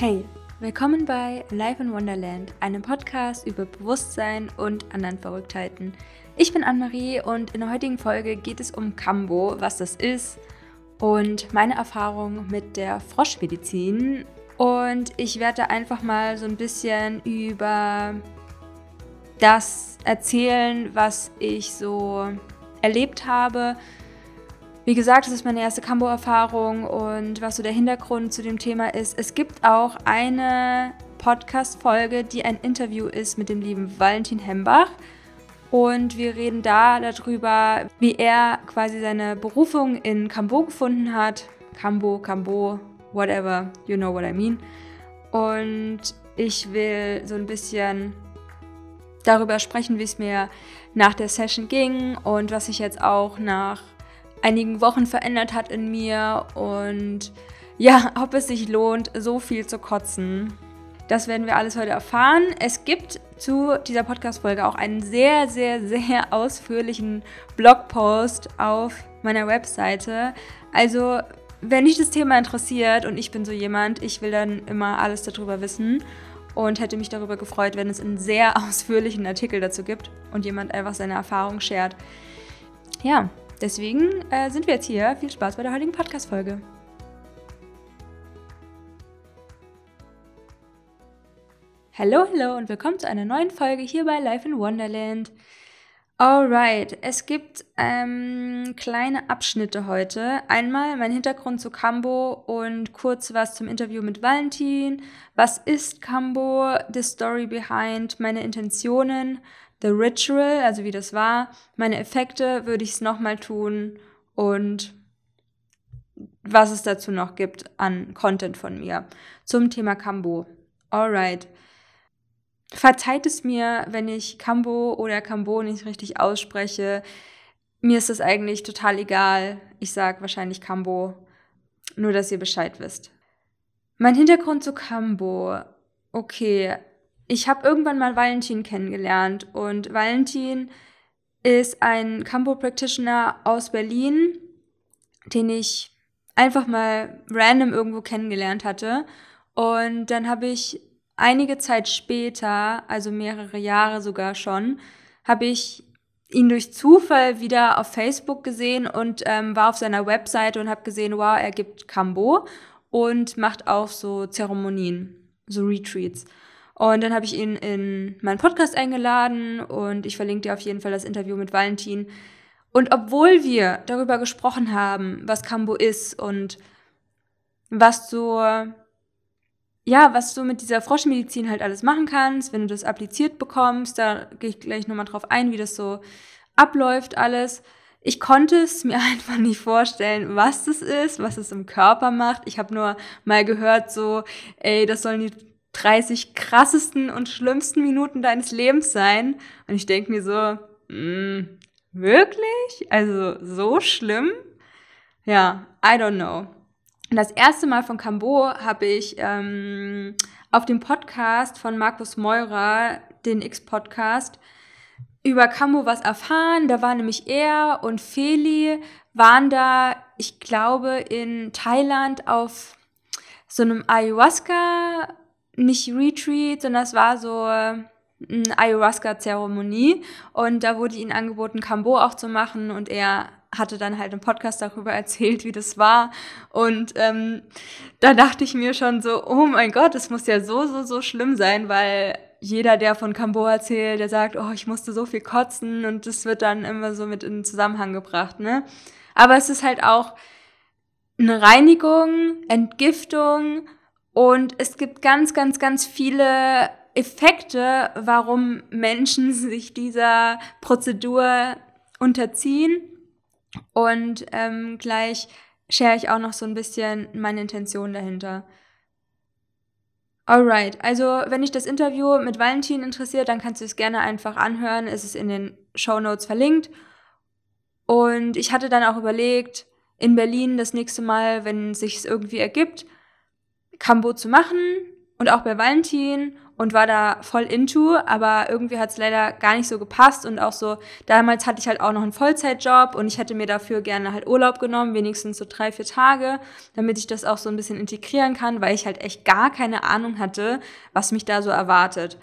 Hey, willkommen bei Life in Wonderland, einem Podcast über Bewusstsein und anderen Verrücktheiten. Ich bin Anne-Marie und in der heutigen Folge geht es um Kambo, was das ist und meine Erfahrung mit der Froschmedizin. Und ich werde einfach mal so ein bisschen über das erzählen, was ich so erlebt habe, wie gesagt, das ist meine erste Cambo-Erfahrung und was so der Hintergrund zu dem Thema ist. Es gibt auch eine Podcast-Folge, die ein Interview ist mit dem lieben Valentin Hembach. Und wir reden da darüber, wie er quasi seine Berufung in Cambo gefunden hat. Cambo, Cambo, whatever, you know what I mean. Und ich will so ein bisschen darüber sprechen, wie es mir nach der Session ging und was ich jetzt auch nach einigen Wochen verändert hat in mir und ja, ob es sich lohnt, so viel zu kotzen. Das werden wir alles heute erfahren. Es gibt zu dieser Podcast-Folge auch einen sehr, sehr, sehr ausführlichen Blogpost auf meiner Webseite. Also, wenn dich das Thema interessiert und ich bin so jemand, ich will dann immer alles darüber wissen und hätte mich darüber gefreut, wenn es einen sehr ausführlichen Artikel dazu gibt und jemand einfach seine Erfahrung shared. Ja, Deswegen äh, sind wir jetzt hier. Viel Spaß bei der heutigen Podcast-Folge. Hallo, hallo und willkommen zu einer neuen Folge hier bei Life in Wonderland. Alright, es gibt ähm, kleine Abschnitte heute. Einmal mein Hintergrund zu Cambo und kurz was zum Interview mit Valentin. Was ist Cambo? The Story Behind, meine Intentionen, The Ritual, also wie das war, meine Effekte würde ich es nochmal tun und was es dazu noch gibt an Content von mir zum Thema Kambo. Alright. Verzeiht es mir, wenn ich Kambo oder Kambo nicht richtig ausspreche. Mir ist das eigentlich total egal. Ich sage wahrscheinlich Kambo, nur dass ihr Bescheid wisst. Mein Hintergrund zu Kambo. Okay, ich habe irgendwann mal Valentin kennengelernt und Valentin ist ein Campo Practitioner aus Berlin, den ich einfach mal random irgendwo kennengelernt hatte. Und dann habe ich einige Zeit später, also mehrere Jahre sogar schon, habe ich ihn durch Zufall wieder auf Facebook gesehen und ähm, war auf seiner Webseite und habe gesehen, wow, er gibt Cambo und macht auch so Zeremonien, so Retreats. Und dann habe ich ihn in meinen Podcast eingeladen und ich verlinke dir auf jeden Fall das Interview mit Valentin. Und obwohl wir darüber gesprochen haben, was Kambo ist und was du, ja, was du mit dieser Froschmedizin halt alles machen kannst, wenn du das appliziert bekommst, da gehe ich gleich nochmal drauf ein, wie das so abläuft alles. Ich konnte es mir einfach nicht vorstellen, was das ist, was es im Körper macht. Ich habe nur mal gehört, so, ey, das sollen die 30 krassesten und schlimmsten Minuten deines Lebens sein. Und ich denke mir so, mh, mm, wirklich? Also so schlimm? Ja, I don't know. Und das erste Mal von Cambo habe ich ähm, auf dem Podcast von Markus Meurer, den X-Podcast, über Cambo was erfahren. Da war nämlich er und Feli waren da, ich glaube, in Thailand auf so einem Ayahuasca nicht Retreat, sondern es war so eine Ayahuasca-Zeremonie. Und da wurde ihnen angeboten, Kambo auch zu machen. Und er hatte dann halt im Podcast darüber erzählt, wie das war. Und ähm, da dachte ich mir schon so, oh mein Gott, das muss ja so, so, so schlimm sein, weil jeder, der von Kambo erzählt, der sagt, oh, ich musste so viel kotzen. Und das wird dann immer so mit in Zusammenhang gebracht, ne? Aber es ist halt auch eine Reinigung, Entgiftung und es gibt ganz, ganz, ganz viele Effekte, warum Menschen sich dieser Prozedur unterziehen. Und ähm, gleich share ich auch noch so ein bisschen meine Intention dahinter. Alright, also wenn dich das Interview mit Valentin interessiert, dann kannst du es gerne einfach anhören. Es ist in den Show Notes verlinkt. Und ich hatte dann auch überlegt, in Berlin das nächste Mal, wenn sich es irgendwie ergibt, Kambo zu machen und auch bei Valentin und war da voll into, aber irgendwie hat es leider gar nicht so gepasst und auch so, damals hatte ich halt auch noch einen Vollzeitjob und ich hätte mir dafür gerne halt Urlaub genommen, wenigstens so drei, vier Tage, damit ich das auch so ein bisschen integrieren kann, weil ich halt echt gar keine Ahnung hatte, was mich da so erwartet.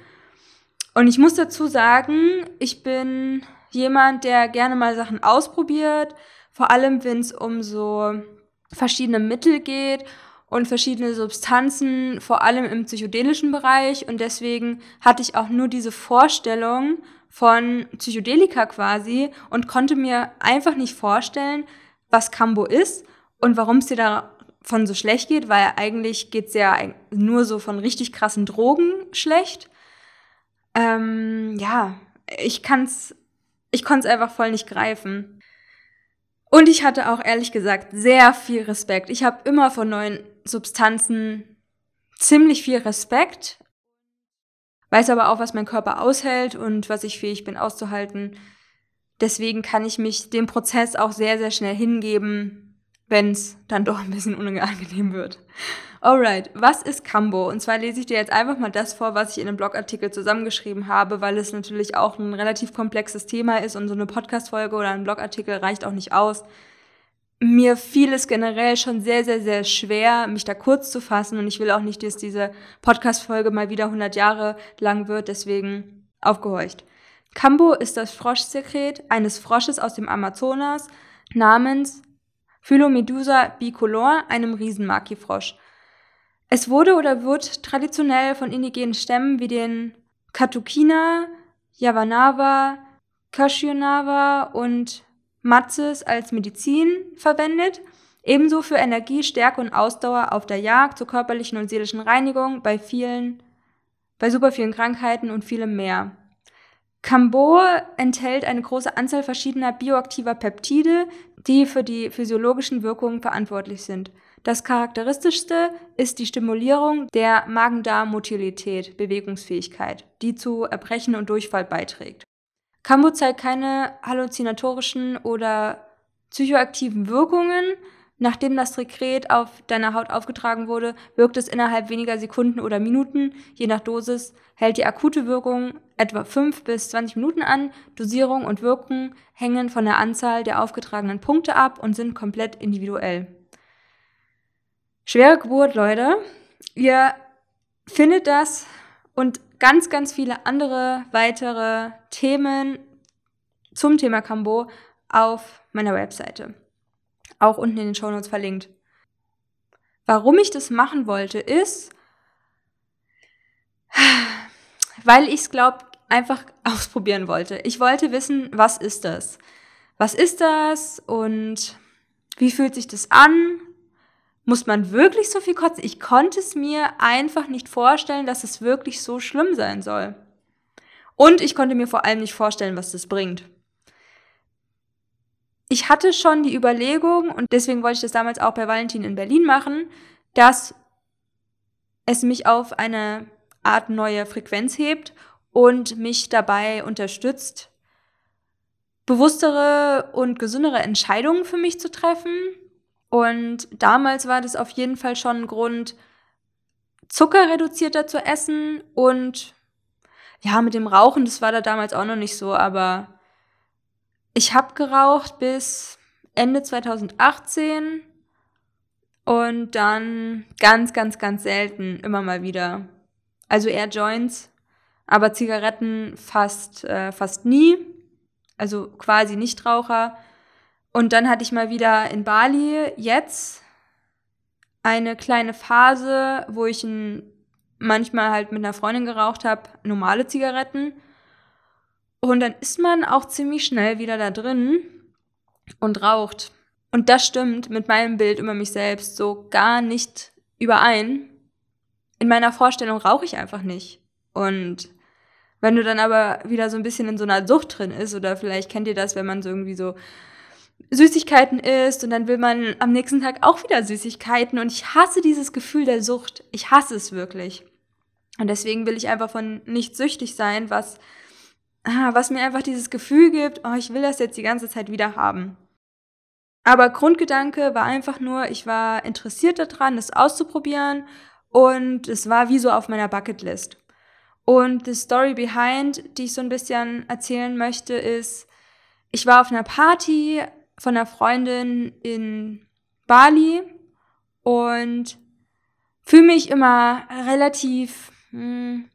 Und ich muss dazu sagen, ich bin jemand, der gerne mal Sachen ausprobiert, vor allem wenn es um so verschiedene Mittel geht und verschiedene Substanzen, vor allem im psychedelischen Bereich. Und deswegen hatte ich auch nur diese Vorstellung von Psychedelika quasi und konnte mir einfach nicht vorstellen, was Cambo ist und warum es dir davon so schlecht geht, weil eigentlich geht es ja nur so von richtig krassen Drogen schlecht. Ähm, ja, ich kann's, ich konnte es einfach voll nicht greifen. Und ich hatte auch ehrlich gesagt sehr viel Respekt. Ich habe immer von neuen Substanzen ziemlich viel Respekt, weiß aber auch, was mein Körper aushält und was ich fähig bin auszuhalten. Deswegen kann ich mich dem Prozess auch sehr, sehr schnell hingeben, wenn es dann doch ein bisschen unangenehm wird. Alright, was ist Cambo? Und zwar lese ich dir jetzt einfach mal das vor, was ich in einem Blogartikel zusammengeschrieben habe, weil es natürlich auch ein relativ komplexes Thema ist und so eine Podcast-Folge oder ein Blogartikel reicht auch nicht aus mir fiel es generell schon sehr, sehr, sehr schwer, mich da kurz zu fassen. Und ich will auch nicht, dass diese Podcast-Folge mal wieder 100 Jahre lang wird. Deswegen aufgehorcht. Cambo ist das Froschsekret eines Frosches aus dem Amazonas namens Phylomedusa bicolor, einem Riesenmaki-Frosch. Es wurde oder wird traditionell von indigenen Stämmen wie den Katukina, Yavanava, Kashionava und Matzes als Medizin verwendet, ebenso für Energie, Stärke und Ausdauer auf der Jagd, zur körperlichen und seelischen Reinigung, bei vielen, bei super vielen Krankheiten und vielem mehr. Cambo enthält eine große Anzahl verschiedener bioaktiver Peptide, die für die physiologischen Wirkungen verantwortlich sind. Das charakteristischste ist die Stimulierung der Magen-Darm-Motilität, Bewegungsfähigkeit, die zu Erbrechen und Durchfall beiträgt. Cambo zeigt keine halluzinatorischen oder psychoaktiven Wirkungen. Nachdem das Sekret auf deiner Haut aufgetragen wurde, wirkt es innerhalb weniger Sekunden oder Minuten. Je nach Dosis hält die akute Wirkung etwa 5 bis 20 Minuten an. Dosierung und Wirkung hängen von der Anzahl der aufgetragenen Punkte ab und sind komplett individuell. Schwere Geburt, Leute. Ihr findet das und ganz, ganz viele andere weitere Themen zum Thema Cambo auf meiner Webseite. Auch unten in den Show Notes verlinkt. Warum ich das machen wollte, ist, weil ich es glaube einfach ausprobieren wollte. Ich wollte wissen, was ist das? Was ist das und wie fühlt sich das an? Muss man wirklich so viel kotzen? Ich konnte es mir einfach nicht vorstellen, dass es wirklich so schlimm sein soll. Und ich konnte mir vor allem nicht vorstellen, was das bringt. Ich hatte schon die Überlegung, und deswegen wollte ich das damals auch bei Valentin in Berlin machen, dass es mich auf eine Art neue Frequenz hebt und mich dabei unterstützt, bewusstere und gesündere Entscheidungen für mich zu treffen, und damals war das auf jeden Fall schon ein Grund, zuckerreduzierter zu essen und ja, mit dem Rauchen, das war da damals auch noch nicht so, aber ich habe geraucht bis Ende 2018 und dann ganz, ganz, ganz selten immer mal wieder. Also eher Joints, aber Zigaretten fast, äh, fast nie. Also quasi Nichtraucher. Und dann hatte ich mal wieder in Bali jetzt eine kleine Phase, wo ich manchmal halt mit einer Freundin geraucht habe, normale Zigaretten. Und dann ist man auch ziemlich schnell wieder da drin und raucht. Und das stimmt mit meinem Bild über mich selbst so gar nicht überein. In meiner Vorstellung rauche ich einfach nicht. Und wenn du dann aber wieder so ein bisschen in so einer Sucht drin ist, oder vielleicht kennt ihr das, wenn man so irgendwie so Süßigkeiten isst und dann will man am nächsten Tag auch wieder Süßigkeiten und ich hasse dieses Gefühl der Sucht. Ich hasse es wirklich. Und deswegen will ich einfach von nicht süchtig sein, was, ah, was mir einfach dieses Gefühl gibt, oh, ich will das jetzt die ganze Zeit wieder haben. Aber Grundgedanke war einfach nur, ich war interessiert daran, es auszuprobieren und es war wie so auf meiner Bucketlist. Und die Story behind, die ich so ein bisschen erzählen möchte, ist, ich war auf einer Party von einer Freundin in Bali und fühle mich immer relativ mh, hm,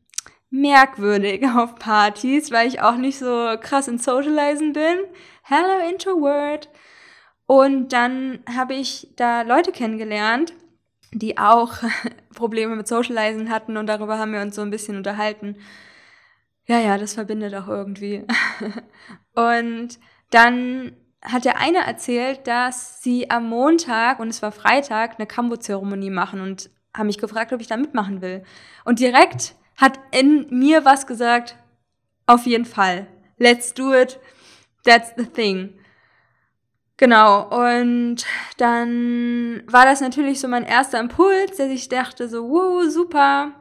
merkwürdig auf Partys, weil ich auch nicht so krass in Socializen bin. Hello Introvert. Und dann habe ich da Leute kennengelernt, die auch Probleme mit Socializen hatten und darüber haben wir uns so ein bisschen unterhalten. Ja, ja, das verbindet auch irgendwie. und dann hat der eine erzählt, dass sie am Montag, und es war Freitag, eine Kambo-Zeremonie machen und haben mich gefragt, ob ich da mitmachen will. Und direkt hat in mir was gesagt, auf jeden Fall. Let's do it. That's the thing. Genau, und dann war das natürlich so mein erster Impuls, dass ich dachte so, wow, super.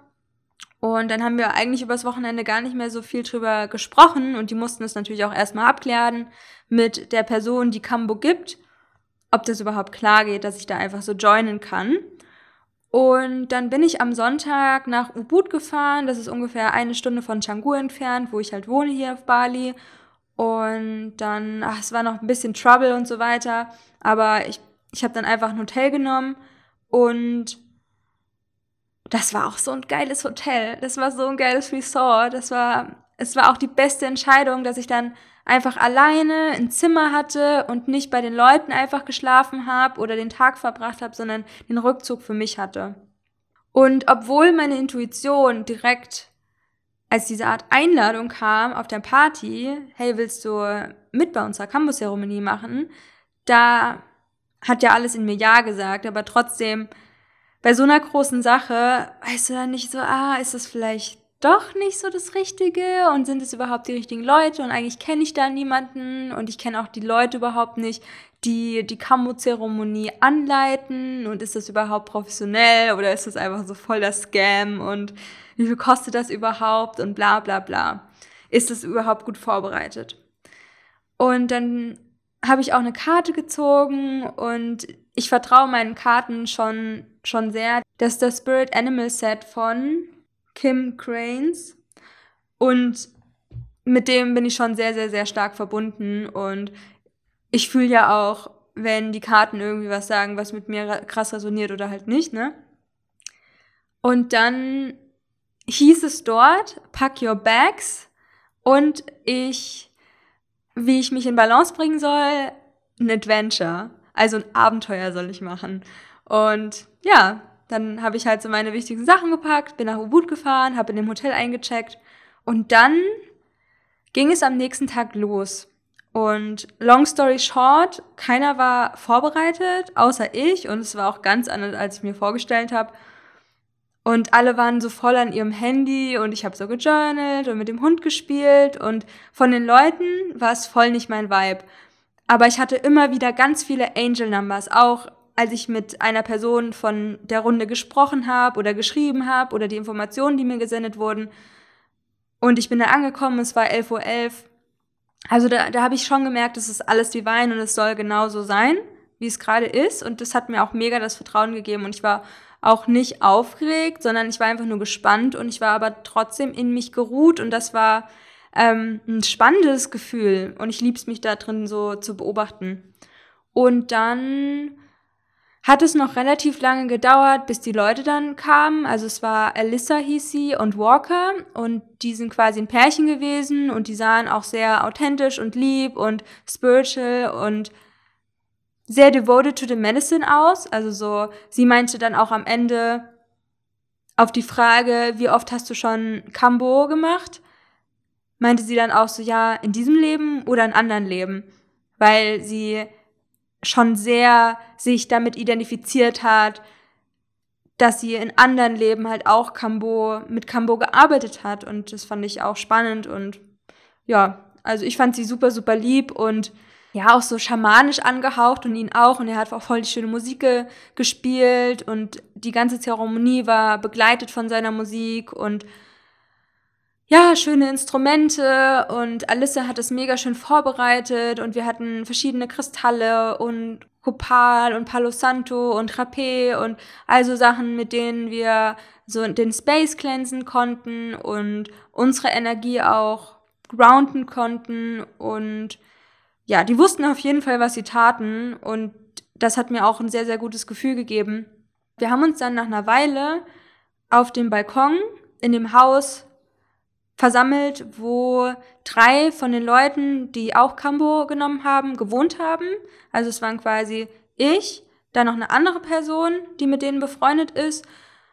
Und dann haben wir eigentlich übers Wochenende gar nicht mehr so viel drüber gesprochen und die mussten es natürlich auch erstmal abklären mit der Person, die Kambo gibt, ob das überhaupt klar geht, dass ich da einfach so joinen kann. Und dann bin ich am Sonntag nach Ubud gefahren. Das ist ungefähr eine Stunde von Canggu entfernt, wo ich halt wohne hier auf Bali. Und dann, ach, es war noch ein bisschen Trouble und so weiter. Aber ich, ich habe dann einfach ein Hotel genommen und das war auch so ein geiles Hotel. Das war so ein geiles Resort. Das war, es war auch die beste Entscheidung, dass ich dann einfach alleine ein Zimmer hatte und nicht bei den Leuten einfach geschlafen habe oder den Tag verbracht habe, sondern den Rückzug für mich hatte. Und obwohl meine Intuition direkt als diese Art Einladung kam auf der Party, hey, willst du mit bei unserer Campus-Zeremonie machen? Da hat ja alles in mir Ja gesagt, aber trotzdem, bei so einer großen Sache, weißt du dann nicht so, ah, ist das vielleicht doch nicht so das Richtige und sind es überhaupt die richtigen Leute und eigentlich kenne ich da niemanden und ich kenne auch die Leute überhaupt nicht, die die Kammo-Zeremonie anleiten und ist das überhaupt professionell oder ist das einfach so voll der Scam und wie viel kostet das überhaupt und bla bla bla. Ist das überhaupt gut vorbereitet? Und dann habe ich auch eine Karte gezogen und ich vertraue meinen Karten schon, schon sehr. Das ist das Spirit Animal Set von Kim Cranes. Und mit dem bin ich schon sehr, sehr, sehr stark verbunden. Und ich fühle ja auch, wenn die Karten irgendwie was sagen, was mit mir krass resoniert oder halt nicht, ne? Und dann hieß es dort, pack your bags und ich, wie ich mich in Balance bringen soll, ein Adventure. Also ein Abenteuer soll ich machen. Und ja, dann habe ich halt so meine wichtigsten Sachen gepackt, bin nach Ubud gefahren, habe in dem Hotel eingecheckt und dann ging es am nächsten Tag los. Und long story short, keiner war vorbereitet, außer ich und es war auch ganz anders, als ich mir vorgestellt habe. Und alle waren so voll an ihrem Handy und ich habe so gejournalt und mit dem Hund gespielt und von den Leuten war es voll nicht mein Vibe. Aber ich hatte immer wieder ganz viele Angel Numbers, auch als ich mit einer Person von der Runde gesprochen habe oder geschrieben habe oder die Informationen, die mir gesendet wurden. Und ich bin da angekommen, es war 11.11 Uhr. .11. Also da, da habe ich schon gemerkt, es ist alles divine und es soll genauso sein, wie es gerade ist. Und das hat mir auch mega das Vertrauen gegeben. Und ich war auch nicht aufgeregt, sondern ich war einfach nur gespannt und ich war aber trotzdem in mich geruht und das war ähm, ein spannendes Gefühl und ich lieb's mich da drin so zu beobachten. Und dann hat es noch relativ lange gedauert, bis die Leute dann kamen. Also es war Alyssa hieß sie und Walker und die sind quasi ein Pärchen gewesen und die sahen auch sehr authentisch und lieb und spiritual und sehr devoted to the medicine aus. Also so, sie meinte dann auch am Ende auf die Frage, wie oft hast du schon Kambo gemacht? Meinte sie dann auch so, ja, in diesem Leben oder in anderen Leben. Weil sie schon sehr sich damit identifiziert hat, dass sie in anderen Leben halt auch Kambo, mit Kambo gearbeitet hat. Und das fand ich auch spannend und ja, also ich fand sie super, super lieb und ja, auch so schamanisch angehaucht und ihn auch. Und er hat auch voll die schöne Musik ge gespielt und die ganze Zeremonie war begleitet von seiner Musik und ja, schöne Instrumente und Alissa hat es mega schön vorbereitet und wir hatten verschiedene Kristalle und Copal und Palo Santo und Rapé und also Sachen, mit denen wir so den Space cleansen konnten und unsere Energie auch grounden konnten und ja, die wussten auf jeden Fall, was sie taten und das hat mir auch ein sehr, sehr gutes Gefühl gegeben. Wir haben uns dann nach einer Weile auf dem Balkon in dem Haus versammelt, wo drei von den Leuten, die auch Cambo genommen haben, gewohnt haben. Also es waren quasi ich, dann noch eine andere Person, die mit denen befreundet ist.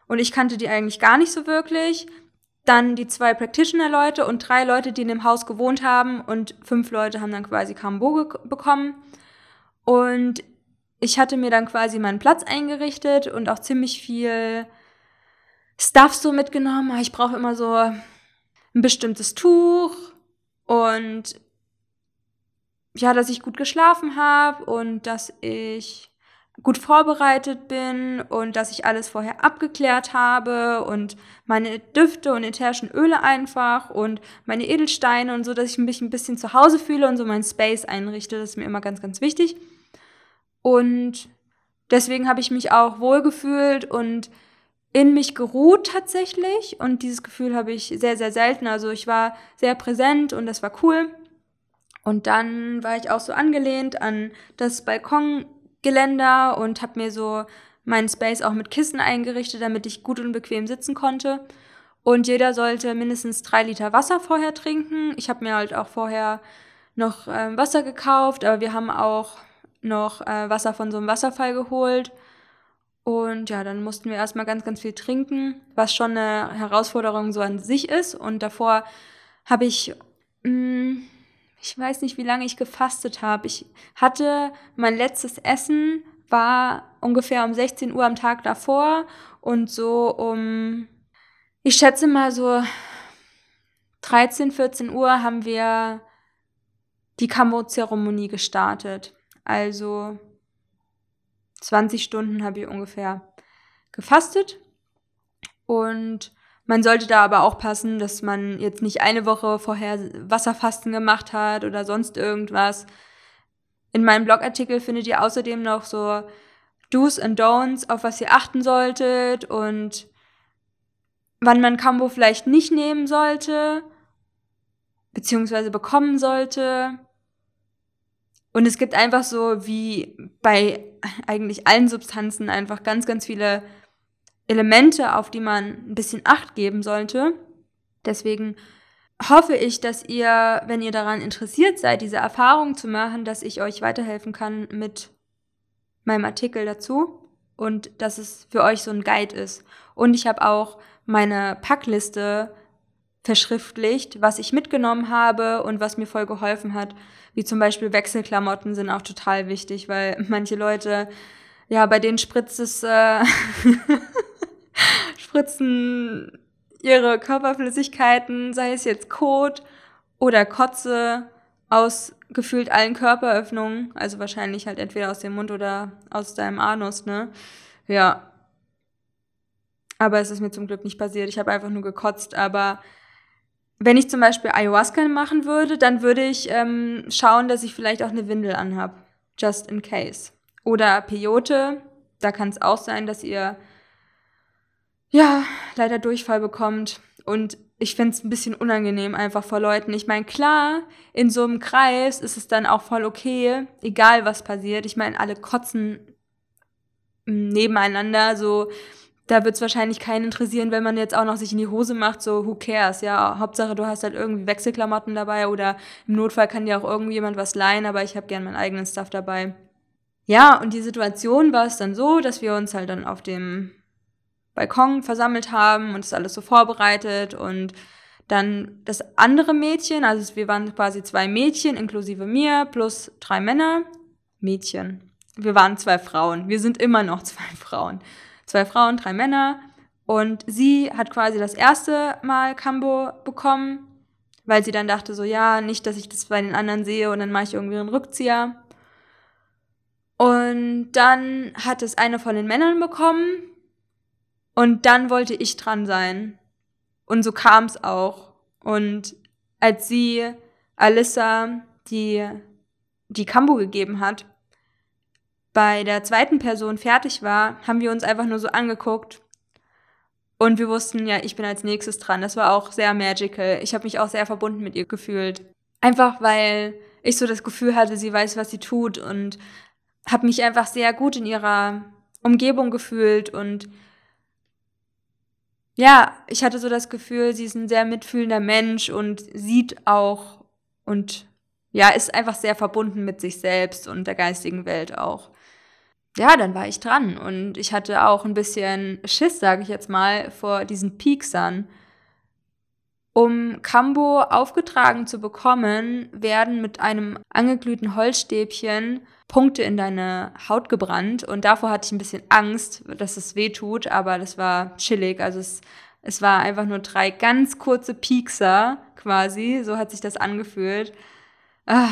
Und ich kannte die eigentlich gar nicht so wirklich. Dann die zwei Practitioner-Leute und drei Leute, die in dem Haus gewohnt haben. Und fünf Leute haben dann quasi Cambo bekommen. Und ich hatte mir dann quasi meinen Platz eingerichtet und auch ziemlich viel Stuff so mitgenommen. Ich brauche immer so ein bestimmtes Tuch und ja, dass ich gut geschlafen habe und dass ich gut vorbereitet bin und dass ich alles vorher abgeklärt habe und meine Düfte und ätherischen Öle einfach und meine Edelsteine und so, dass ich mich ein bisschen zu Hause fühle und so mein Space einrichte. Das ist mir immer ganz, ganz wichtig. Und deswegen habe ich mich auch wohlgefühlt und in mich geruht tatsächlich und dieses Gefühl habe ich sehr, sehr selten. Also ich war sehr präsent und das war cool. Und dann war ich auch so angelehnt an das Balkongeländer und habe mir so meinen Space auch mit Kissen eingerichtet, damit ich gut und bequem sitzen konnte. Und jeder sollte mindestens drei Liter Wasser vorher trinken. Ich habe mir halt auch vorher noch äh, Wasser gekauft, aber wir haben auch noch äh, Wasser von so einem Wasserfall geholt. Und ja, dann mussten wir erstmal ganz, ganz viel trinken, was schon eine Herausforderung so an sich ist. Und davor habe ich, mh, mm, ich weiß nicht, wie lange ich gefastet habe. Ich hatte mein letztes Essen war ungefähr um 16 Uhr am Tag davor und so um, ich schätze mal so 13, 14 Uhr haben wir die Kambo-Zeremonie gestartet. Also 20 Stunden habe ich ungefähr gefastet. Und man sollte da aber auch passen, dass man jetzt nicht eine Woche vorher Wasserfasten gemacht hat oder sonst irgendwas. In meinem Blogartikel findet ihr außerdem noch so Do's and Don'ts, auf was ihr achten solltet und wann man Cambo vielleicht nicht nehmen sollte, beziehungsweise bekommen sollte. Und es gibt einfach so wie bei eigentlich allen Substanzen einfach ganz, ganz viele Elemente, auf die man ein bisschen Acht geben sollte. Deswegen hoffe ich, dass ihr, wenn ihr daran interessiert seid, diese Erfahrung zu machen, dass ich euch weiterhelfen kann mit meinem Artikel dazu und dass es für euch so ein Guide ist. Und ich habe auch meine Packliste verschriftlicht, was ich mitgenommen habe und was mir voll geholfen hat. Wie zum Beispiel Wechselklamotten sind auch total wichtig, weil manche Leute, ja, bei denen spritzt es, äh, spritzen ihre Körperflüssigkeiten, sei es jetzt Kot oder Kotze, aus gefühlt allen Körperöffnungen, also wahrscheinlich halt entweder aus dem Mund oder aus deinem Anus, ne? Ja. Aber es ist mir zum Glück nicht passiert. Ich habe einfach nur gekotzt, aber wenn ich zum Beispiel Ayahuasca machen würde, dann würde ich ähm, schauen, dass ich vielleicht auch eine Windel anhab. Just in case. Oder Peyote, da kann es auch sein, dass ihr ja leider Durchfall bekommt. Und ich finde es ein bisschen unangenehm einfach vor Leuten. Ich meine, klar, in so einem Kreis ist es dann auch voll okay, egal was passiert. Ich meine, alle kotzen nebeneinander, so da wird es wahrscheinlich keinen interessieren, wenn man jetzt auch noch sich in die Hose macht, so who cares, ja, Hauptsache du hast halt irgendwie Wechselklamotten dabei oder im Notfall kann dir auch irgendjemand was leihen, aber ich habe gern meinen eigenen Stuff dabei. Ja, und die Situation war es dann so, dass wir uns halt dann auf dem Balkon versammelt haben und es alles so vorbereitet und dann das andere Mädchen, also wir waren quasi zwei Mädchen inklusive mir plus drei Männer. Mädchen. Wir waren zwei Frauen. Wir sind immer noch zwei Frauen zwei Frauen, drei Männer. Und sie hat quasi das erste Mal Cambo bekommen, weil sie dann dachte so, ja, nicht, dass ich das bei den anderen sehe und dann mache ich irgendwie einen Rückzieher. Und dann hat es eine von den Männern bekommen und dann wollte ich dran sein. Und so kam es auch. Und als sie Alyssa die, die Kambo gegeben hat, bei der zweiten Person fertig war, haben wir uns einfach nur so angeguckt. Und wir wussten, ja, ich bin als nächstes dran. Das war auch sehr magical. Ich habe mich auch sehr verbunden mit ihr gefühlt. Einfach weil ich so das Gefühl hatte, sie weiß, was sie tut und habe mich einfach sehr gut in ihrer Umgebung gefühlt und ja, ich hatte so das Gefühl, sie ist ein sehr mitfühlender Mensch und sieht auch und ja, ist einfach sehr verbunden mit sich selbst und der geistigen Welt auch. Ja, dann war ich dran und ich hatte auch ein bisschen Schiss, sage ich jetzt mal, vor diesen Pieksern. Um Kambo aufgetragen zu bekommen, werden mit einem angeglühten Holzstäbchen Punkte in deine Haut gebrannt und davor hatte ich ein bisschen Angst, dass es weh tut, aber das war chillig. Also es, es war einfach nur drei ganz kurze Piekser quasi, so hat sich das angefühlt. Ah,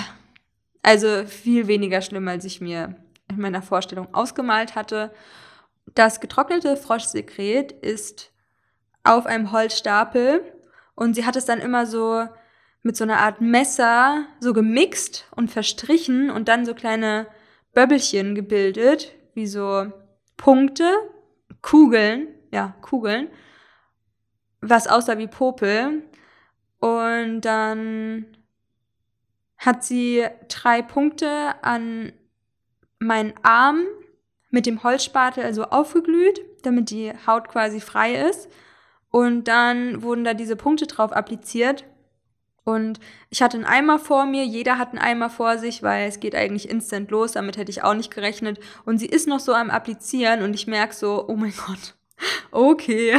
also viel weniger schlimm, als ich mir in meiner Vorstellung ausgemalt hatte. Das getrocknete Froschsekret ist auf einem Holzstapel und sie hat es dann immer so mit so einer Art Messer so gemixt und verstrichen und dann so kleine Böbbelchen gebildet, wie so Punkte, Kugeln, ja, Kugeln, was aussah wie Popel. Und dann hat sie drei Punkte an meinen Arm mit dem Holzspatel also aufgeglüht, damit die Haut quasi frei ist. Und dann wurden da diese Punkte drauf appliziert. Und ich hatte einen Eimer vor mir, jeder hat einen Eimer vor sich, weil es geht eigentlich instant los, damit hätte ich auch nicht gerechnet. Und sie ist noch so am Applizieren und ich merke so, oh mein Gott, okay,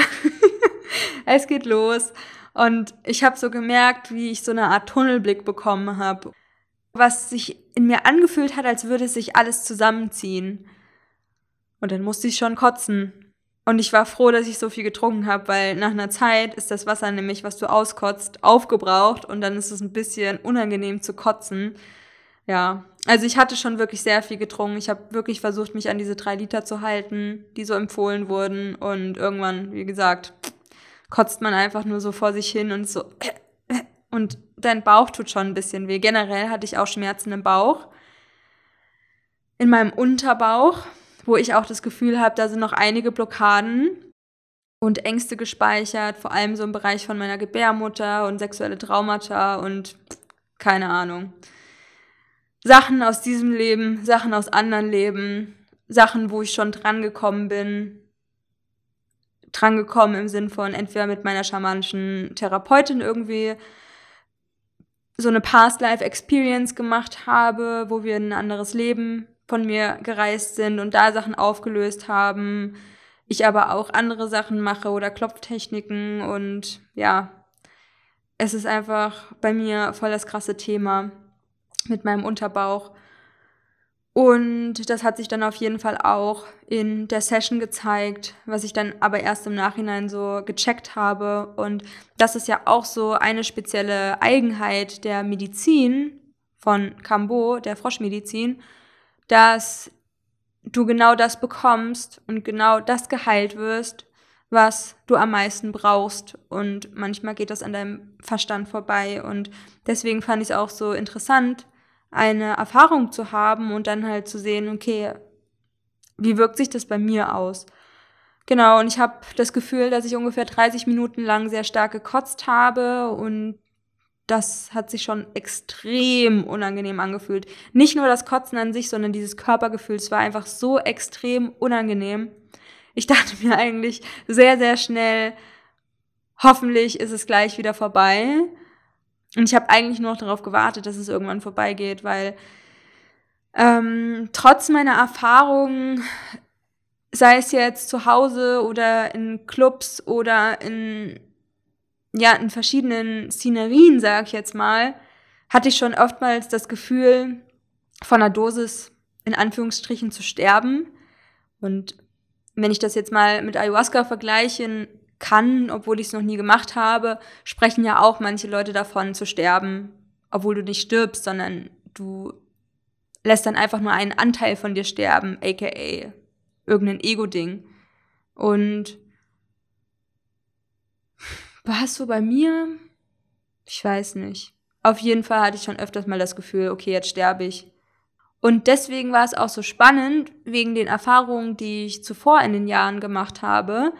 es geht los. Und ich habe so gemerkt, wie ich so eine Art Tunnelblick bekommen habe, was sich in mir angefühlt hat, als würde sich alles zusammenziehen. Und dann musste ich schon kotzen. Und ich war froh, dass ich so viel getrunken habe, weil nach einer Zeit ist das Wasser nämlich, was du auskotzt, aufgebraucht und dann ist es ein bisschen unangenehm zu kotzen. Ja, also ich hatte schon wirklich sehr viel getrunken. Ich habe wirklich versucht, mich an diese drei Liter zu halten, die so empfohlen wurden. Und irgendwann, wie gesagt, kotzt man einfach nur so vor sich hin und so. Und dein Bauch tut schon ein bisschen weh. Generell hatte ich auch Schmerzen im Bauch. In meinem Unterbauch wo ich auch das Gefühl habe, da sind noch einige Blockaden und Ängste gespeichert, vor allem so im Bereich von meiner Gebärmutter und sexuelle Traumata und keine Ahnung. Sachen aus diesem Leben, Sachen aus anderen Leben, Sachen, wo ich schon drangekommen bin. Drangekommen im Sinn von entweder mit meiner schamanischen Therapeutin irgendwie so eine Past-Life-Experience gemacht habe, wo wir ein anderes Leben von mir gereist sind und da Sachen aufgelöst haben. Ich aber auch andere Sachen mache oder Klopftechniken und ja, es ist einfach bei mir voll das krasse Thema mit meinem Unterbauch. Und das hat sich dann auf jeden Fall auch in der Session gezeigt, was ich dann aber erst im Nachhinein so gecheckt habe. Und das ist ja auch so eine spezielle Eigenheit der Medizin von Cambo, der Froschmedizin, dass du genau das bekommst und genau das geheilt wirst, was du am meisten brauchst. Und manchmal geht das an deinem Verstand vorbei. Und deswegen fand ich es auch so interessant, eine Erfahrung zu haben und dann halt zu sehen, okay, wie wirkt sich das bei mir aus? Genau, und ich habe das Gefühl, dass ich ungefähr 30 Minuten lang sehr stark gekotzt habe und das hat sich schon extrem unangenehm angefühlt. Nicht nur das Kotzen an sich, sondern dieses Körpergefühl. Es war einfach so extrem unangenehm. Ich dachte mir eigentlich sehr, sehr schnell, hoffentlich ist es gleich wieder vorbei. Und ich habe eigentlich nur noch darauf gewartet, dass es irgendwann vorbeigeht, weil ähm, trotz meiner Erfahrungen, sei es jetzt zu Hause oder in Clubs oder in ja, in verschiedenen Szenerien, sag ich jetzt mal, hatte ich schon oftmals das Gefühl, von einer Dosis in Anführungsstrichen zu sterben. Und wenn ich das jetzt mal mit Ayahuasca vergleichen kann, obwohl ich es noch nie gemacht habe, sprechen ja auch manche Leute davon zu sterben, obwohl du nicht stirbst, sondern du lässt dann einfach nur einen Anteil von dir sterben, aka irgendein Ego-Ding. Und war es so bei mir? Ich weiß nicht. Auf jeden Fall hatte ich schon öfters mal das Gefühl, okay, jetzt sterbe ich. Und deswegen war es auch so spannend, wegen den Erfahrungen, die ich zuvor in den Jahren gemacht habe,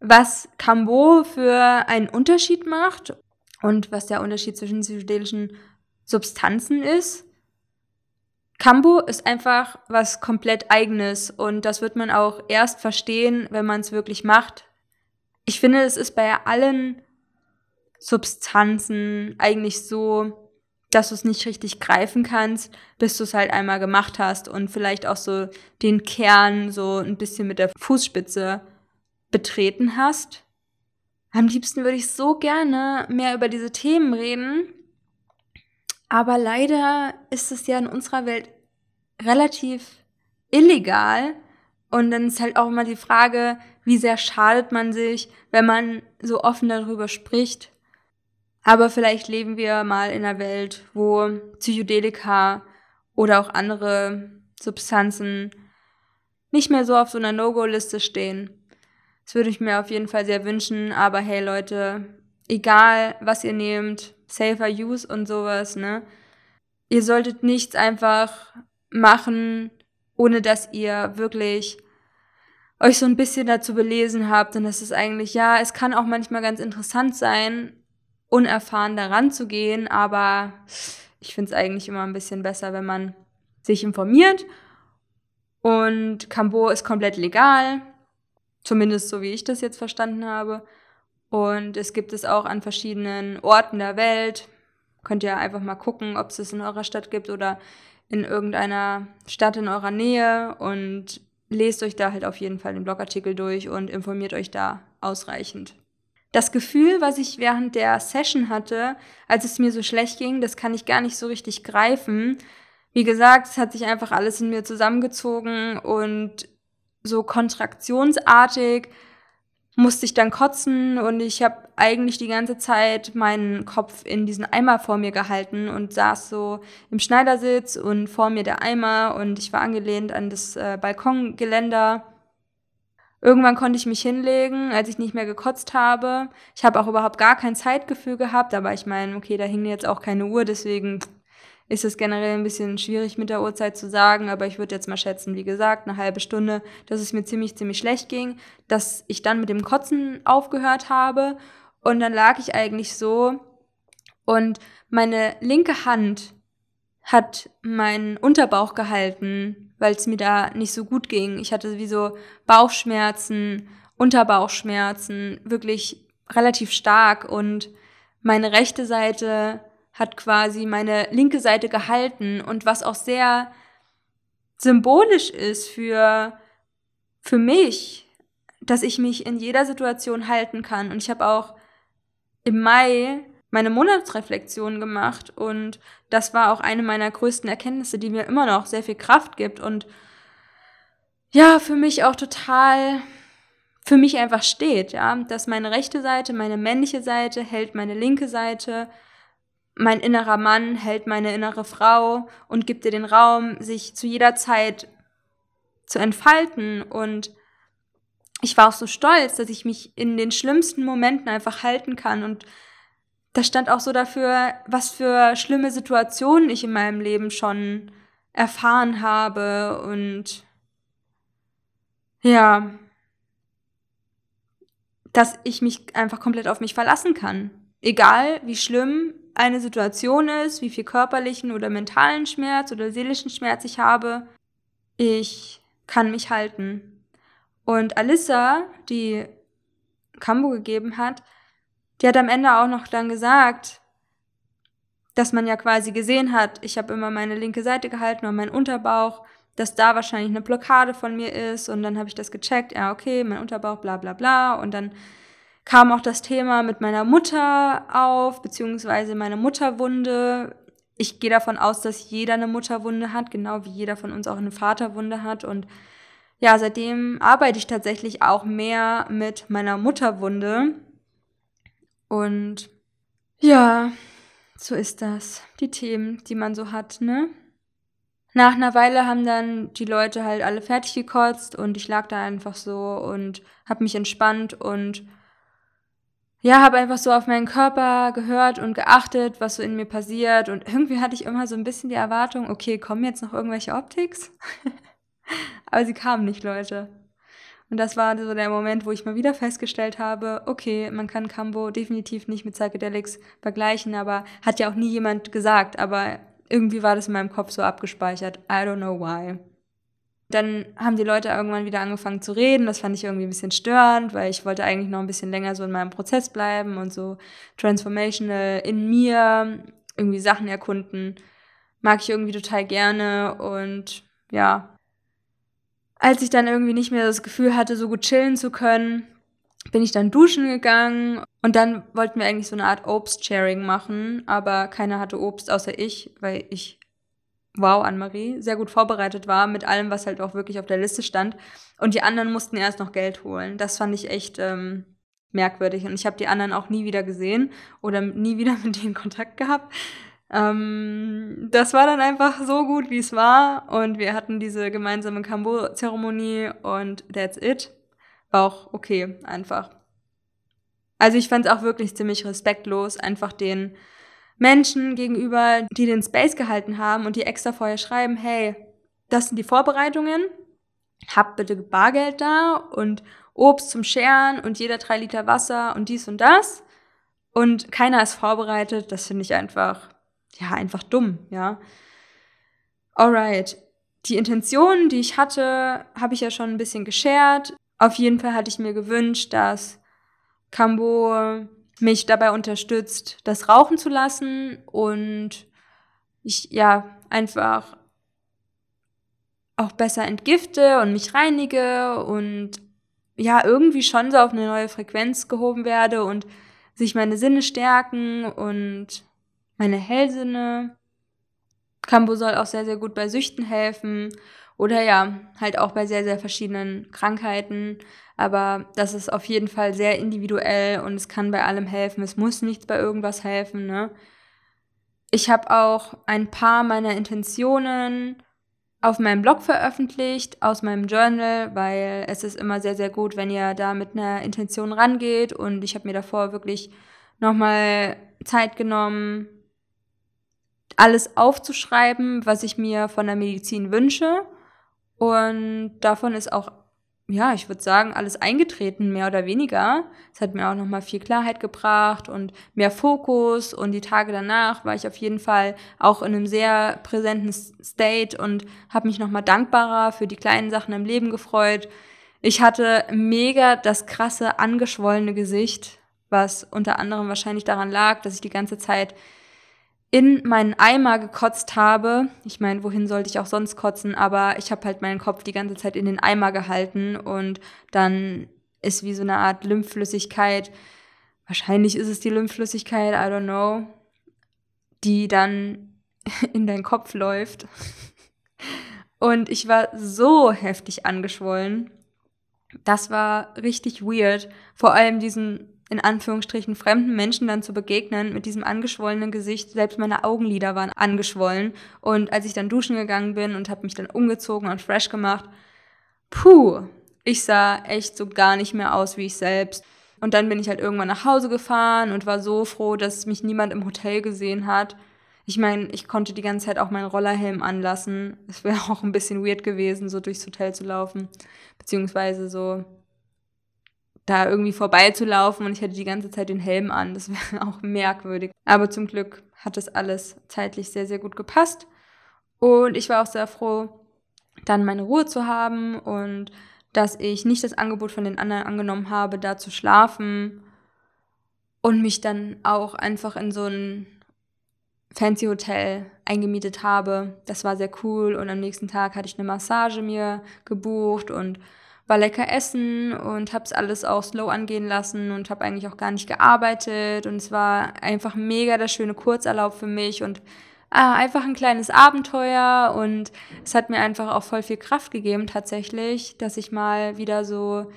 was Cambo für einen Unterschied macht und was der Unterschied zwischen psychedelischen Substanzen ist. Cambo ist einfach was komplett eigenes und das wird man auch erst verstehen, wenn man es wirklich macht. Ich finde, es ist bei allen Substanzen eigentlich so, dass du es nicht richtig greifen kannst, bis du es halt einmal gemacht hast und vielleicht auch so den Kern so ein bisschen mit der Fußspitze betreten hast. Am liebsten würde ich so gerne mehr über diese Themen reden, aber leider ist es ja in unserer Welt relativ illegal. Und dann ist halt auch immer die Frage, wie sehr schadet man sich, wenn man so offen darüber spricht. Aber vielleicht leben wir mal in einer Welt, wo Psychedelika oder auch andere Substanzen nicht mehr so auf so einer No-Go-Liste stehen. Das würde ich mir auf jeden Fall sehr wünschen. Aber hey Leute, egal was ihr nehmt, safer use und sowas, ne? Ihr solltet nichts einfach machen, ohne dass ihr wirklich euch so ein bisschen dazu belesen habt. Und das ist eigentlich, ja, es kann auch manchmal ganz interessant sein, unerfahren daran zu gehen, aber ich finde es eigentlich immer ein bisschen besser, wenn man sich informiert. Und Cambo ist komplett legal, zumindest so wie ich das jetzt verstanden habe. Und es gibt es auch an verschiedenen Orten der Welt. Könnt ihr einfach mal gucken, ob es es in eurer Stadt gibt oder in irgendeiner Stadt in eurer Nähe und lest euch da halt auf jeden Fall den Blogartikel durch und informiert euch da ausreichend. Das Gefühl, was ich während der Session hatte, als es mir so schlecht ging, das kann ich gar nicht so richtig greifen. Wie gesagt, es hat sich einfach alles in mir zusammengezogen und so kontraktionsartig musste ich dann kotzen und ich habe eigentlich die ganze Zeit meinen Kopf in diesen Eimer vor mir gehalten und saß so im Schneidersitz und vor mir der Eimer und ich war angelehnt an das äh, Balkongeländer. Irgendwann konnte ich mich hinlegen, als ich nicht mehr gekotzt habe. Ich habe auch überhaupt gar kein Zeitgefühl gehabt, aber ich meine, okay, da hing jetzt auch keine Uhr, deswegen ist es generell ein bisschen schwierig mit der Uhrzeit zu sagen, aber ich würde jetzt mal schätzen, wie gesagt, eine halbe Stunde, dass es mir ziemlich, ziemlich schlecht ging, dass ich dann mit dem Kotzen aufgehört habe und dann lag ich eigentlich so und meine linke Hand hat meinen Unterbauch gehalten, weil es mir da nicht so gut ging. Ich hatte wie so Bauchschmerzen, Unterbauchschmerzen, wirklich relativ stark und meine rechte Seite hat quasi meine linke Seite gehalten und was auch sehr symbolisch ist für, für mich, dass ich mich in jeder Situation halten kann. Und ich habe auch im Mai meine Monatsreflexion gemacht und das war auch eine meiner größten Erkenntnisse, die mir immer noch sehr viel Kraft gibt und ja, für mich auch total für mich einfach steht, ja, dass meine rechte Seite, meine männliche Seite hält meine linke Seite mein innerer Mann hält meine innere Frau und gibt dir den Raum, sich zu jeder Zeit zu entfalten. Und ich war auch so stolz, dass ich mich in den schlimmsten Momenten einfach halten kann. Und das stand auch so dafür, was für schlimme Situationen ich in meinem Leben schon erfahren habe. Und ja, dass ich mich einfach komplett auf mich verlassen kann. Egal wie schlimm eine Situation ist, wie viel körperlichen oder mentalen Schmerz oder seelischen Schmerz ich habe, ich kann mich halten. Und Alissa, die Kambo gegeben hat, die hat am Ende auch noch dann gesagt, dass man ja quasi gesehen hat, ich habe immer meine linke Seite gehalten und meinen Unterbauch, dass da wahrscheinlich eine Blockade von mir ist und dann habe ich das gecheckt, ja okay, mein Unterbauch, bla bla bla und dann kam auch das Thema mit meiner Mutter auf, beziehungsweise meine Mutterwunde. Ich gehe davon aus, dass jeder eine Mutterwunde hat, genau wie jeder von uns auch eine Vaterwunde hat. Und ja, seitdem arbeite ich tatsächlich auch mehr mit meiner Mutterwunde. Und ja, so ist das. Die Themen, die man so hat, ne? Nach einer Weile haben dann die Leute halt alle fertig gekotzt und ich lag da einfach so und habe mich entspannt und ja, habe einfach so auf meinen Körper gehört und geachtet, was so in mir passiert. Und irgendwie hatte ich immer so ein bisschen die Erwartung, okay, kommen jetzt noch irgendwelche Optics? Aber sie kamen nicht, Leute. Und das war so der Moment, wo ich mal wieder festgestellt habe, okay, man kann Cambo definitiv nicht mit Psychedelics vergleichen, aber hat ja auch nie jemand gesagt, aber irgendwie war das in meinem Kopf so abgespeichert. I don't know why. Dann haben die Leute irgendwann wieder angefangen zu reden. Das fand ich irgendwie ein bisschen störend, weil ich wollte eigentlich noch ein bisschen länger so in meinem Prozess bleiben und so transformational in mir irgendwie Sachen erkunden. Mag ich irgendwie total gerne und ja. Als ich dann irgendwie nicht mehr das Gefühl hatte, so gut chillen zu können, bin ich dann duschen gegangen und dann wollten wir eigentlich so eine Art Obst-Sharing machen, aber keiner hatte Obst außer ich, weil ich wow, Anne-Marie, sehr gut vorbereitet war mit allem, was halt auch wirklich auf der Liste stand. Und die anderen mussten erst noch Geld holen. Das fand ich echt ähm, merkwürdig. Und ich habe die anderen auch nie wieder gesehen oder nie wieder mit denen Kontakt gehabt. Ähm, das war dann einfach so gut, wie es war. Und wir hatten diese gemeinsame Kambo-Zeremonie und that's it. War auch okay, einfach. Also ich fand es auch wirklich ziemlich respektlos, einfach den Menschen gegenüber, die den Space gehalten haben und die extra vorher schreiben, hey, das sind die Vorbereitungen, habt bitte Bargeld da und Obst zum Scheren und jeder drei Liter Wasser und dies und das. Und keiner ist vorbereitet, das finde ich einfach, ja, einfach dumm, ja. Alright. Die Intentionen, die ich hatte, habe ich ja schon ein bisschen geshared. Auf jeden Fall hatte ich mir gewünscht, dass Cambo mich dabei unterstützt, das rauchen zu lassen und ich ja einfach auch besser entgifte und mich reinige und ja irgendwie schon so auf eine neue Frequenz gehoben werde und sich meine Sinne stärken und meine Hellsinne. Cambo soll auch sehr, sehr gut bei Süchten helfen oder ja, halt auch bei sehr, sehr verschiedenen Krankheiten. Aber das ist auf jeden Fall sehr individuell und es kann bei allem helfen. Es muss nichts bei irgendwas helfen. Ne? Ich habe auch ein paar meiner Intentionen auf meinem Blog veröffentlicht, aus meinem Journal, weil es ist immer sehr, sehr gut, wenn ihr da mit einer Intention rangeht. Und ich habe mir davor wirklich nochmal Zeit genommen, alles aufzuschreiben, was ich mir von der Medizin wünsche. Und davon ist auch ja, ich würde sagen, alles eingetreten, mehr oder weniger. Es hat mir auch nochmal viel Klarheit gebracht und mehr Fokus. Und die Tage danach war ich auf jeden Fall auch in einem sehr präsenten State und habe mich nochmal dankbarer für die kleinen Sachen im Leben gefreut. Ich hatte mega das krasse, angeschwollene Gesicht, was unter anderem wahrscheinlich daran lag, dass ich die ganze Zeit in meinen Eimer gekotzt habe. Ich meine, wohin sollte ich auch sonst kotzen? Aber ich habe halt meinen Kopf die ganze Zeit in den Eimer gehalten und dann ist wie so eine Art Lymphflüssigkeit. Wahrscheinlich ist es die Lymphflüssigkeit, I don't know, die dann in deinen Kopf läuft. Und ich war so heftig angeschwollen. Das war richtig weird. Vor allem diesen in Anführungsstrichen fremden Menschen dann zu begegnen mit diesem angeschwollenen Gesicht. Selbst meine Augenlider waren angeschwollen. Und als ich dann duschen gegangen bin und habe mich dann umgezogen und fresh gemacht, puh, ich sah echt so gar nicht mehr aus wie ich selbst. Und dann bin ich halt irgendwann nach Hause gefahren und war so froh, dass mich niemand im Hotel gesehen hat. Ich meine, ich konnte die ganze Zeit auch meinen Rollerhelm anlassen. Es wäre auch ein bisschen weird gewesen, so durchs Hotel zu laufen. Beziehungsweise so da irgendwie vorbeizulaufen und ich hatte die ganze Zeit den Helm an. Das wäre auch merkwürdig. Aber zum Glück hat das alles zeitlich sehr, sehr gut gepasst. Und ich war auch sehr froh, dann meine Ruhe zu haben und dass ich nicht das Angebot von den anderen angenommen habe, da zu schlafen und mich dann auch einfach in so ein fancy Hotel eingemietet habe. Das war sehr cool und am nächsten Tag hatte ich eine Massage mir gebucht und war lecker essen und habe es alles auch slow angehen lassen und habe eigentlich auch gar nicht gearbeitet. Und es war einfach mega der schöne Kurzerlaub für mich und ah, einfach ein kleines Abenteuer. Und es hat mir einfach auch voll viel Kraft gegeben tatsächlich, dass ich mal wieder so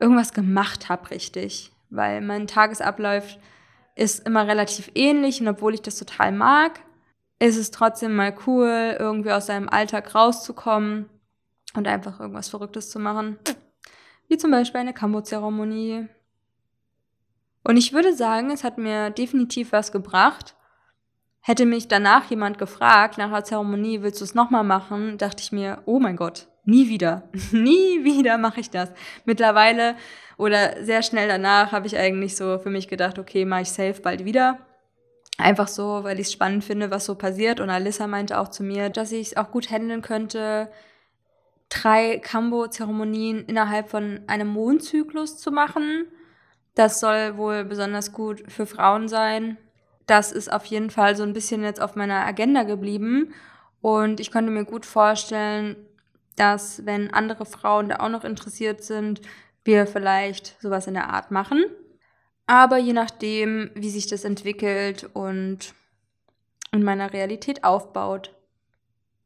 irgendwas gemacht habe richtig, weil mein Tagesablauf ist immer relativ ähnlich und obwohl ich das total mag, ist es trotzdem mal cool, irgendwie aus seinem Alltag rauszukommen und einfach irgendwas Verrücktes zu machen. Wie zum Beispiel eine Kambo-Zeremonie. Und ich würde sagen, es hat mir definitiv was gebracht. Hätte mich danach jemand gefragt, nach der Zeremonie, willst du es nochmal machen, dachte ich mir, oh mein Gott, nie wieder, nie wieder mache ich das. Mittlerweile oder sehr schnell danach habe ich eigentlich so für mich gedacht, okay, mache ich safe bald wieder. Einfach so, weil ich es spannend finde, was so passiert. Und Alissa meinte auch zu mir, dass ich es auch gut handeln könnte, drei Kambo-Zeremonien innerhalb von einem Mondzyklus zu machen. Das soll wohl besonders gut für Frauen sein. Das ist auf jeden Fall so ein bisschen jetzt auf meiner Agenda geblieben. Und ich konnte mir gut vorstellen, dass wenn andere Frauen da auch noch interessiert sind, wir vielleicht sowas in der Art machen. Aber je nachdem, wie sich das entwickelt und in meiner Realität aufbaut.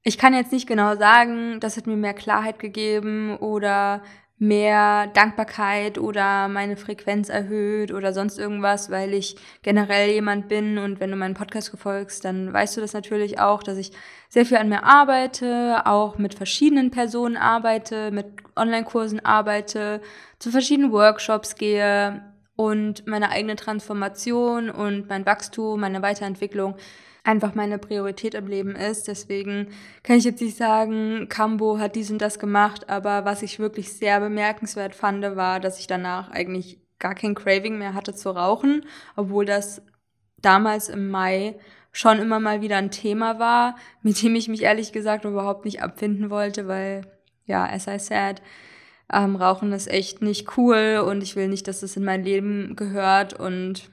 Ich kann jetzt nicht genau sagen, das hat mir mehr Klarheit gegeben oder mehr Dankbarkeit oder meine Frequenz erhöht oder sonst irgendwas, weil ich generell jemand bin und wenn du meinen Podcast verfolgst, dann weißt du das natürlich auch, dass ich sehr viel an mir arbeite, auch mit verschiedenen Personen arbeite, mit Online-Kursen arbeite, zu verschiedenen Workshops gehe, und meine eigene Transformation und mein Wachstum, meine Weiterentwicklung einfach meine Priorität im Leben ist. Deswegen kann ich jetzt nicht sagen, Cambo hat dies und das gemacht, aber was ich wirklich sehr bemerkenswert fand, war, dass ich danach eigentlich gar kein Craving mehr hatte zu rauchen, obwohl das damals im Mai schon immer mal wieder ein Thema war, mit dem ich mich ehrlich gesagt überhaupt nicht abfinden wollte, weil, ja, as I said, ähm, Rauchen ist echt nicht cool und ich will nicht, dass es in mein Leben gehört. Und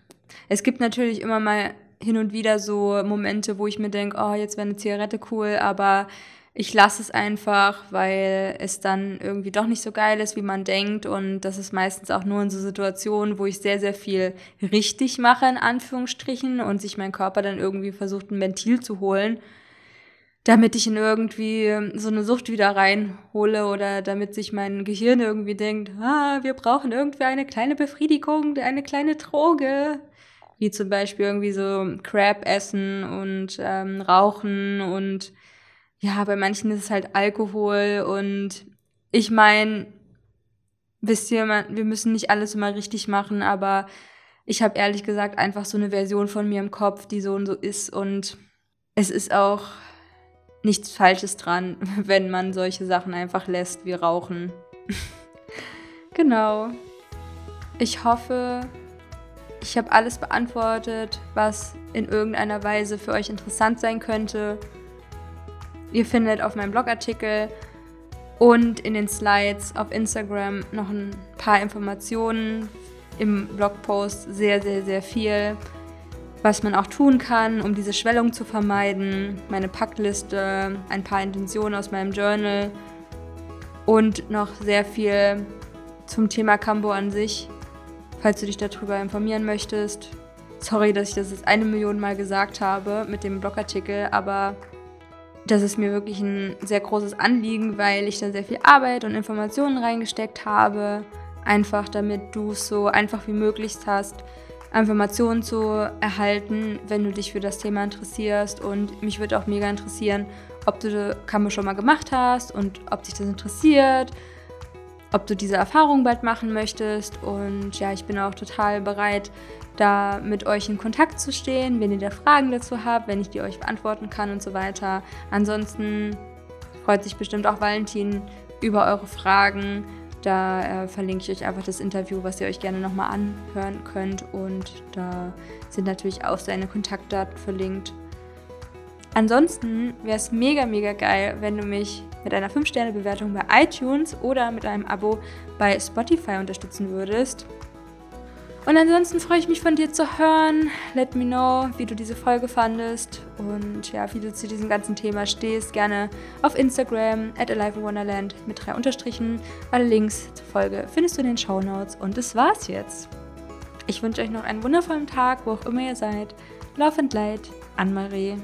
es gibt natürlich immer mal hin und wieder so Momente, wo ich mir denke, oh, jetzt wäre eine Zigarette cool, aber ich lasse es einfach, weil es dann irgendwie doch nicht so geil ist, wie man denkt. Und das ist meistens auch nur in so Situationen, wo ich sehr, sehr viel richtig mache, in Anführungsstrichen, und sich mein Körper dann irgendwie versucht, ein Ventil zu holen damit ich ihn irgendwie so eine Sucht wieder reinhole oder damit sich mein Gehirn irgendwie denkt, ah, wir brauchen irgendwie eine kleine Befriedigung, eine kleine Droge. Wie zum Beispiel irgendwie so Crab essen und ähm, Rauchen und ja, bei manchen ist es halt Alkohol und ich meine, wisst ihr, wir müssen nicht alles immer richtig machen, aber ich habe ehrlich gesagt einfach so eine Version von mir im Kopf, die so und so ist und es ist auch nichts Falsches dran, wenn man solche Sachen einfach lässt wie Rauchen. genau. Ich hoffe, ich habe alles beantwortet, was in irgendeiner Weise für euch interessant sein könnte. Ihr findet auf meinem Blogartikel und in den Slides auf Instagram noch ein paar Informationen. Im Blogpost sehr, sehr, sehr viel was man auch tun kann, um diese Schwellung zu vermeiden, meine Packliste, ein paar Intentionen aus meinem Journal und noch sehr viel zum Thema Cambo an sich, falls du dich darüber informieren möchtest. Sorry, dass ich das jetzt eine Million Mal gesagt habe mit dem Blogartikel, aber das ist mir wirklich ein sehr großes Anliegen, weil ich da sehr viel Arbeit und Informationen reingesteckt habe. Einfach damit du es so einfach wie möglich hast, Informationen zu erhalten, wenn du dich für das Thema interessierst. Und mich würde auch mega interessieren, ob du Kammer schon mal gemacht hast und ob dich das interessiert, ob du diese Erfahrung bald machen möchtest. Und ja, ich bin auch total bereit, da mit euch in Kontakt zu stehen, wenn ihr da Fragen dazu habt, wenn ich die euch beantworten kann und so weiter. Ansonsten freut sich bestimmt auch Valentin über eure Fragen. Da äh, verlinke ich euch einfach das Interview, was ihr euch gerne nochmal anhören könnt. Und da sind natürlich auch seine Kontaktdaten verlinkt. Ansonsten wäre es mega, mega geil, wenn du mich mit einer 5-Sterne-Bewertung bei iTunes oder mit einem Abo bei Spotify unterstützen würdest. Und ansonsten freue ich mich von dir zu hören. Let me know, wie du diese Folge fandest und ja, wie du zu diesem ganzen Thema stehst. Gerne auf Instagram at Alive mit drei Unterstrichen. Alle Links zur Folge findest du in den Show Notes. Und das war's jetzt. Ich wünsche euch noch einen wundervollen Tag, wo auch immer ihr seid. Love and Light, Anne-Marie.